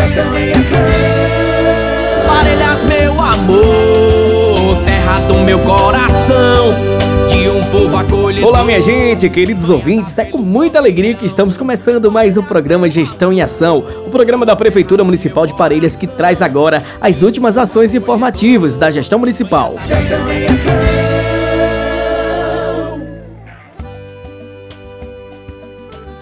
gestão em ação. Parelhas, meu amor, terra do meu coração. De um povo acolhido. Olá, minha gente, queridos ouvintes. É com muita alegria que estamos começando mais um programa Gestão em Ação, o programa da Prefeitura Municipal de Parelhas que traz agora as últimas ações informativas da gestão municipal. Gestão em Ação.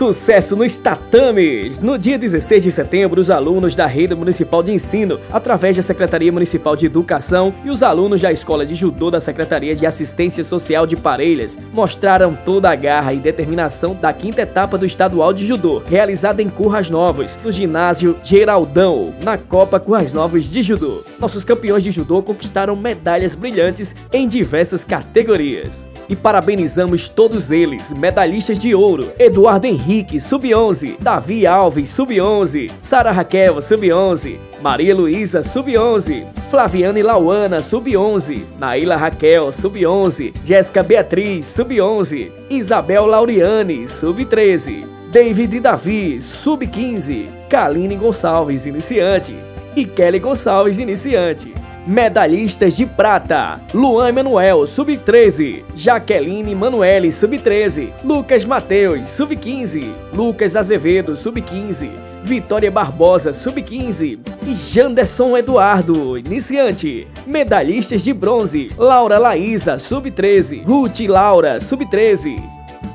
Sucesso nos tatames! No dia 16 de setembro, os alunos da Rede Municipal de Ensino, através da Secretaria Municipal de Educação e os alunos da Escola de Judô da Secretaria de Assistência Social de Parelhas, mostraram toda a garra e determinação da quinta etapa do Estadual de Judô, realizada em Curras Novas, no ginásio Geraldão, na Copa Curras Novas de Judô. Nossos campeões de judô conquistaram medalhas brilhantes em diversas categorias. E parabenizamos todos eles, medalhistas de ouro, Eduardo Henrique Henrique, sub-11, Davi Alves, sub-11, Sara Raquel, sub-11, Maria Luísa, sub-11, Flaviane Lauana, sub-11, Naila Raquel, sub-11, Jéssica Beatriz, sub-11, Isabel Lauriane, sub-13, David Davi, sub-15, Kaline Gonçalves, iniciante, e Kelly Gonçalves, iniciante. Medalhistas de prata: Luan Emanuel, sub-13, Jaqueline Manuele, sub-13, Lucas Mateus, sub-15, Lucas Azevedo, sub-15, Vitória Barbosa, sub-15 e Janderson Eduardo, iniciante. Medalhistas de bronze: Laura Laísa, sub-13, Ruth Laura, sub-13,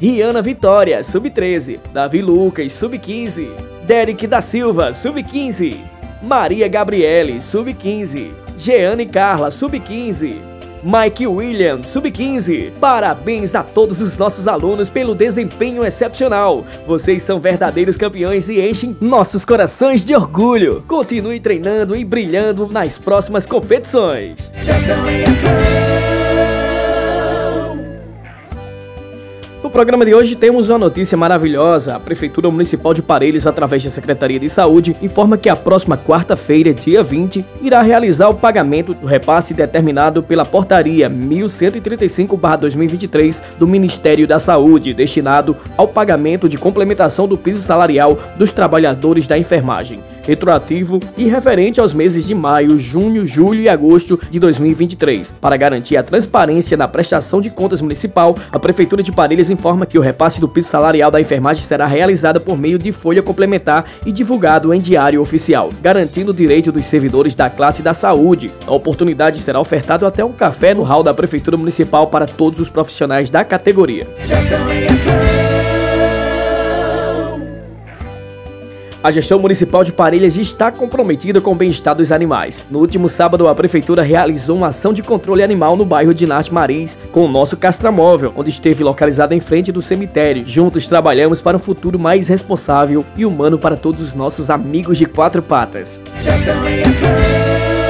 Riana Vitória, sub-13, Davi Lucas, sub-15, Derek da Silva, sub-15, Maria Gabriele, sub-15. Jeane Carla, sub-15. Mike William, sub-15. Parabéns a todos os nossos alunos pelo desempenho excepcional. Vocês são verdadeiros campeões e enchem nossos corações de orgulho. Continue treinando e brilhando nas próximas competições. Programa de hoje temos uma notícia maravilhosa. A Prefeitura Municipal de Parelhos, através da Secretaria de Saúde, informa que a próxima quarta-feira, dia 20, irá realizar o pagamento do repasse determinado pela Portaria 1135-2023 do Ministério da Saúde, destinado ao pagamento de complementação do piso salarial dos trabalhadores da enfermagem, retroativo e referente aos meses de maio, junho, julho e agosto de 2023. Para garantir a transparência na prestação de contas municipal, a Prefeitura de Parelhos informa que o repasse do piso salarial da enfermagem será realizado por meio de folha complementar e divulgado em diário oficial, garantindo o direito dos servidores da classe da saúde. A oportunidade será ofertado até um café no hall da Prefeitura Municipal para todos os profissionais da categoria. A gestão municipal de Parelhas está comprometida com o bem-estar dos animais. No último sábado, a prefeitura realizou uma ação de controle animal no bairro de Nath Marins, com o nosso castramóvel, onde esteve localizado em frente do cemitério. Juntos trabalhamos para um futuro mais responsável e humano para todos os nossos amigos de quatro patas. Em ação.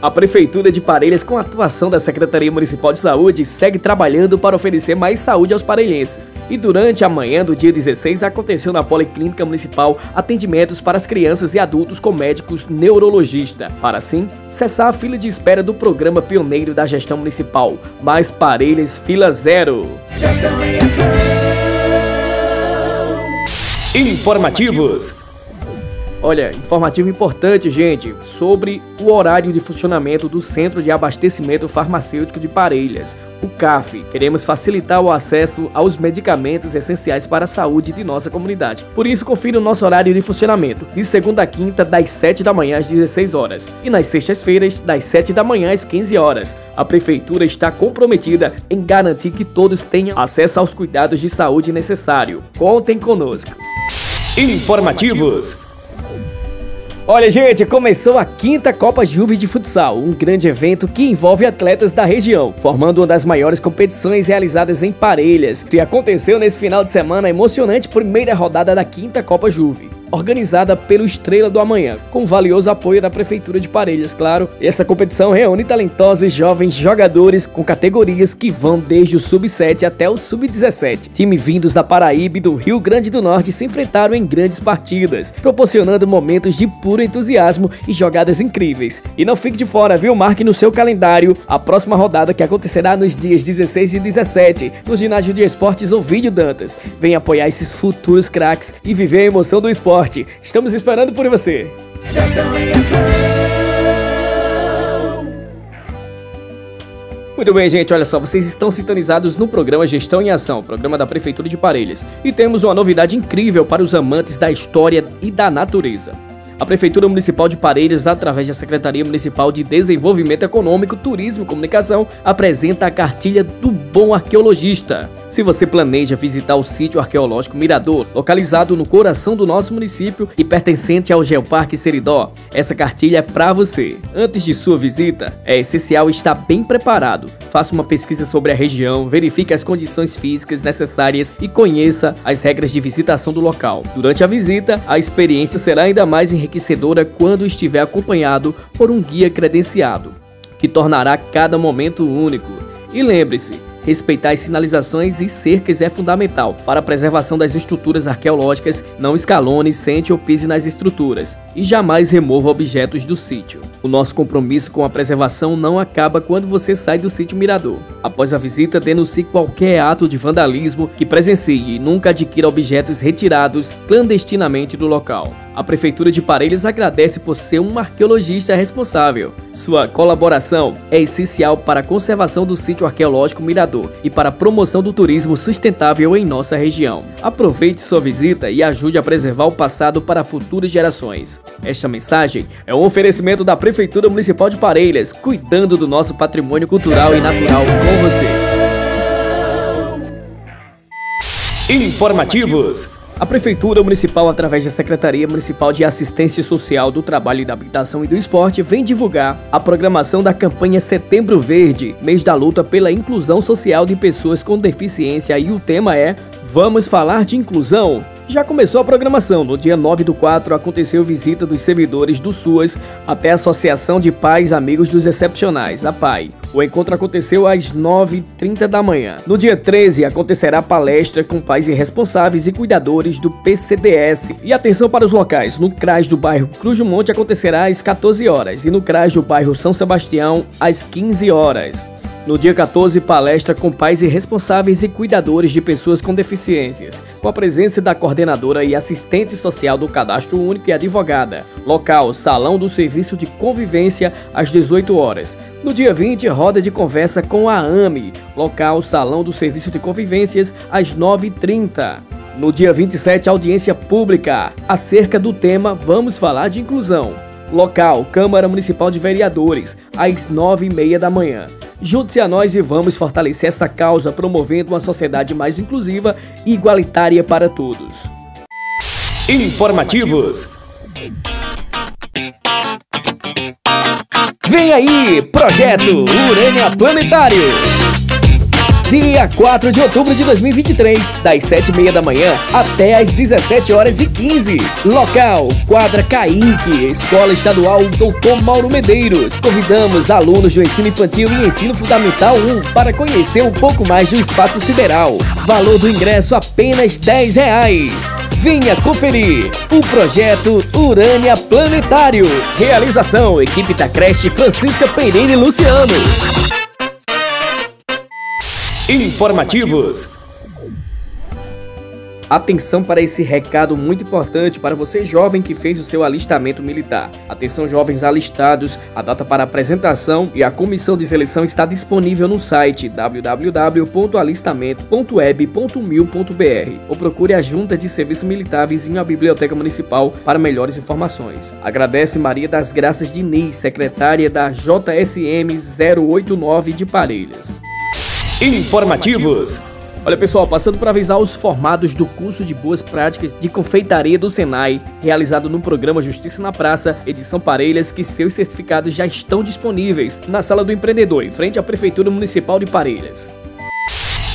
A Prefeitura de Parelhas, com a atuação da Secretaria Municipal de Saúde, segue trabalhando para oferecer mais saúde aos parelhenses. E durante a manhã do dia 16, aconteceu na Policlínica Municipal atendimentos para as crianças e adultos com médicos neurologista, para assim cessar a fila de espera do programa pioneiro da gestão municipal. Mais Parelhas Fila Zero. Informativos. Olha, informativo importante, gente, sobre o horário de funcionamento do Centro de Abastecimento Farmacêutico de Parelhas, o CAF. Queremos facilitar o acesso aos medicamentos essenciais para a saúde de nossa comunidade. Por isso, confira o nosso horário de funcionamento, de segunda a quinta, das 7 da manhã às 16 horas, e nas sextas-feiras, das 7 da manhã às 15 horas. A Prefeitura está comprometida em garantir que todos tenham acesso aos cuidados de saúde necessário. Contem conosco. Informativos. Oh. Olha, gente, começou a quinta Copa Juve de Futsal, um grande evento que envolve atletas da região, formando uma das maiores competições realizadas em Parelhas, que aconteceu nesse final de semana emocionante primeira rodada da quinta Copa Juve organizada pelo Estrela do Amanhã, com valioso apoio da Prefeitura de Parelhas, claro. Essa competição reúne talentosos jovens jogadores com categorias que vão desde o Sub-7 até o Sub-17. Time vindos da Paraíba e do Rio Grande do Norte se enfrentaram em grandes partidas, proporcionando momentos de puro entusiasmo e jogadas incríveis. E não fique de fora, viu? Marque no seu calendário a próxima rodada que acontecerá nos dias 16 e 17 no ginásio de esportes Ovidio Dantas. Venha apoiar esses futuros craques e viver a emoção do esporte esporte. Estamos esperando por você. Muito bem, gente, olha só, vocês estão sintonizados no programa Gestão em Ação, programa da Prefeitura de Parelhas. E temos uma novidade incrível para os amantes da história e da natureza. A Prefeitura Municipal de Parelhas, através da Secretaria Municipal de Desenvolvimento Econômico, Turismo e Comunicação, apresenta a cartilha do Bom Arqueologista. Se você planeja visitar o sítio arqueológico Mirador, localizado no coração do nosso município e pertencente ao Geoparque Seridó, essa cartilha é para você. Antes de sua visita, é essencial estar bem preparado. Faça uma pesquisa sobre a região, verifique as condições físicas necessárias e conheça as regras de visitação do local. Durante a visita, a experiência será ainda mais enriquecedora quando estiver acompanhado por um guia credenciado, que tornará cada momento único. E lembre-se, Respeitar as sinalizações e cercas é fundamental para a preservação das estruturas arqueológicas. Não escalone, sente ou pise nas estruturas e jamais remova objetos do sítio. O nosso compromisso com a preservação não acaba quando você sai do sítio Mirador. Após a visita, denuncie qualquer ato de vandalismo que presencie e nunca adquira objetos retirados clandestinamente do local. A Prefeitura de Parelhas agradece por ser um arqueologista responsável. Sua colaboração é essencial para a conservação do sítio arqueológico Mirador e para a promoção do turismo sustentável em nossa região. Aproveite sua visita e ajude a preservar o passado para futuras gerações. Esta mensagem é um oferecimento da Prefeitura Municipal de Parelhas, cuidando do nosso patrimônio cultural e natural com você. Informativos a Prefeitura Municipal, através da Secretaria Municipal de Assistência Social do Trabalho e da Habitação e do Esporte, vem divulgar a programação da campanha Setembro Verde, mês da luta pela inclusão social de pessoas com deficiência, e o tema é Vamos falar de inclusão? Já começou a programação. No dia 9 do 4 aconteceu visita dos servidores do SUAS até a Associação de Pais Amigos dos Excepcionais, a PAI. O encontro aconteceu às 9h30 da manhã. No dia 13 acontecerá palestra com pais irresponsáveis e cuidadores do PCDS. E atenção para os locais. No CRAS do bairro Cruz do Monte acontecerá às 14 horas e no CRAS do bairro São Sebastião às 15 horas. No dia 14, palestra com pais e responsáveis e cuidadores de pessoas com deficiências, com a presença da coordenadora e assistente social do Cadastro Único e advogada. Local: Salão do Serviço de Convivência, às 18 horas. No dia 20, roda de conversa com a AME. Local: Salão do Serviço de Convivências, às 9h30. No dia 27, audiência pública acerca do tema Vamos Falar de Inclusão. Local: Câmara Municipal de Vereadores, às 9h30 da manhã. Junte-se a nós e vamos fortalecer essa causa, promovendo uma sociedade mais inclusiva e igualitária para todos. Informativos. Vem aí, projeto Urânia Planetário dia 4 de outubro de 2023, das 7h30 da manhã até às 17 horas e 15. Local: Quadra Caíque, Escola Estadual Doutor Mauro Medeiros. Convidamos alunos do ensino infantil e ensino fundamental 1 para conhecer um pouco mais do espaço sideral. Valor do ingresso apenas 10 reais. Venha conferir o projeto Urânia Planetário. Realização: Equipe da Creche Francisca Pereira e Luciano. Informativos. Atenção para esse recado muito importante para você jovem que fez o seu alistamento militar. Atenção jovens alistados, a data para apresentação e a comissão de seleção está disponível no site www.alistamento.web.mil.br ou procure a Junta de Serviço Militar vizinho à Biblioteca Municipal para melhores informações. Agradece Maria das Graças Diniz, secretária da JSM 089 de Parelhas. Informativos. Olha pessoal, passando para avisar os formados do curso de Boas Práticas de Confeitaria do Senai, realizado no programa Justiça na Praça, edição Parelhas, que seus certificados já estão disponíveis na Sala do Empreendedor, em frente à Prefeitura Municipal de Parelhas.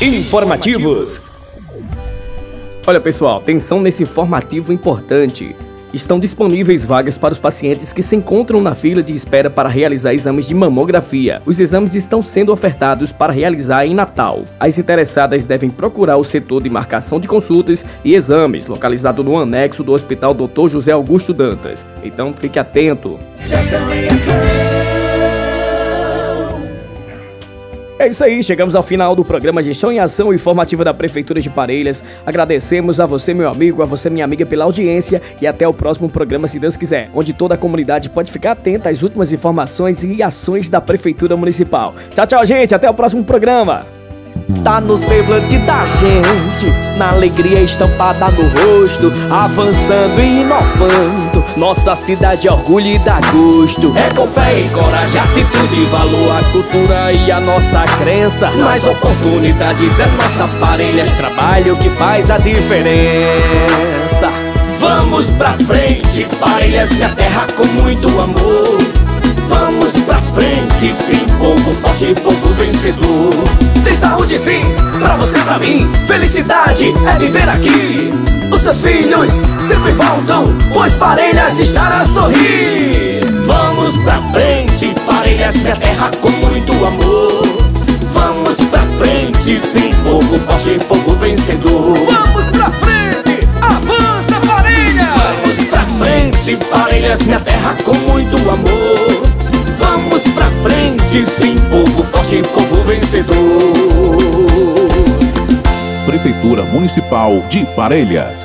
Informativos. Olha pessoal, atenção nesse informativo importante estão disponíveis vagas para os pacientes que se encontram na fila de espera para realizar exames de mamografia. Os exames estão sendo ofertados para realizar em Natal. As interessadas devem procurar o setor de marcação de consultas e exames, localizado no anexo do Hospital Dr. José Augusto Dantas. Então fique atento. É isso aí, chegamos ao final do programa Gestão em Ação Informativa da Prefeitura de Parelhas. Agradecemos a você, meu amigo, a você, minha amiga, pela audiência e até o próximo programa, se Deus quiser, onde toda a comunidade pode ficar atenta às últimas informações e ações da Prefeitura Municipal. Tchau, tchau, gente, até o próximo programa. Tá no semblante da gente, na alegria estampada no rosto, avançando e inovando. Nossa cidade é orgulho e dá gosto. É com fé e coragem, atitude, valor, a cultura e a nossa crença. Mais oportunidades é nossa parelha, trabalho que faz a diferença. Vamos pra frente, parelhas, minha terra com muito amor. Vamos pra frente, sim, povo forte, povo vencedor. Tem saúde sim, pra você, pra mim. Felicidade é viver aqui. Os seus filhos sempre voltam, pois Parelhas estará a sorrir. Vamos pra frente, Parelhas, minha terra com muito amor. Vamos pra frente, sim, povo forte, povo vencedor. Vamos pra frente, avança Parelhas! Vamos pra frente, Parelhas, minha terra com muito amor. Frente, sim, povo forte, povo vencedor. Prefeitura Municipal de Parelhas.